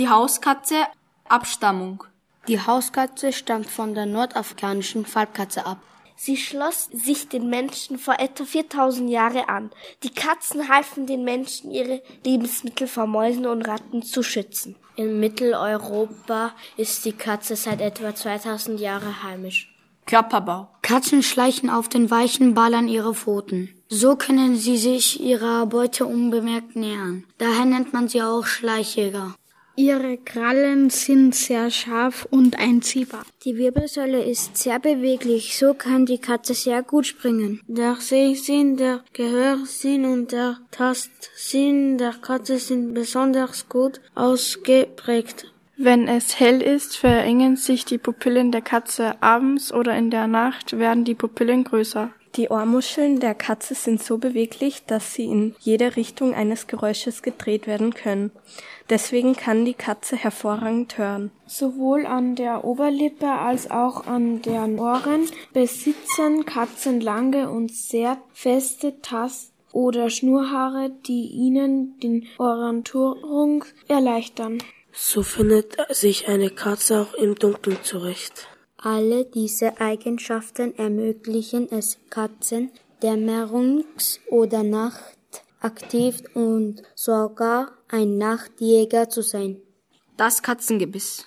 Die Hauskatze Abstammung. Die Hauskatze stammt von der nordafrikanischen Farbkatze ab. Sie schloss sich den Menschen vor etwa 4000 Jahren an. Die Katzen halfen den Menschen, ihre Lebensmittel vor Mäusen und Ratten zu schützen. In Mitteleuropa ist die Katze seit etwa 2000 Jahren heimisch. Körperbau. Katzen schleichen auf den weichen Ballern ihre Pfoten. So können sie sich ihrer Beute unbemerkt nähern. Daher nennt man sie auch Schleichjäger. Ihre Krallen sind sehr scharf und einziehbar. Die Wirbelsäule ist sehr beweglich, so kann die Katze sehr gut springen. Der Sehsinn, der Gehörsinn und der Tastsinn der Katze sind besonders gut ausgeprägt. Wenn es hell ist, verengen sich die Pupillen der Katze. Abends oder in der Nacht werden die Pupillen größer. Die Ohrmuscheln der Katze sind so beweglich, dass sie in jede Richtung eines Geräusches gedreht werden können. Deswegen kann die Katze hervorragend hören. Sowohl an der Oberlippe als auch an den Ohren besitzen Katzen lange und sehr feste Tast- oder Schnurhaare, die ihnen den Orientierung erleichtern. So findet sich eine Katze auch im Dunkeln zurecht. Alle diese Eigenschaften ermöglichen es Katzen, dämmerungs- oder nachtaktiv und sogar ein Nachtjäger zu sein. Das Katzengebiss.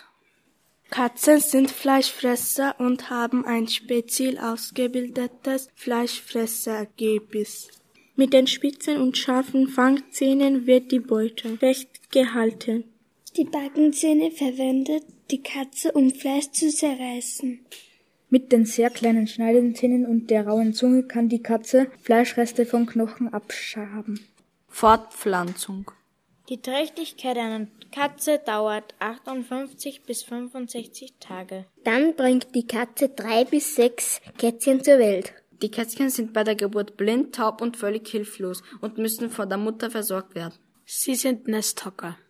Katzen sind Fleischfresser und haben ein speziell ausgebildetes Fleischfressergebiss. Mit den spitzen und scharfen Fangzähnen wird die Beute festgehalten. Die Backenzähne verwendet die Katze, um Fleisch zu zerreißen. Mit den sehr kleinen Schneidezähnen und der rauen Zunge kann die Katze Fleischreste vom Knochen abschaben. Fortpflanzung. Die Trächtigkeit einer Katze dauert 58 bis 65 Tage. Dann bringt die Katze drei bis sechs Kätzchen zur Welt. Die Kätzchen sind bei der Geburt blind, taub und völlig hilflos und müssen von der Mutter versorgt werden. Sie sind Nesthocker.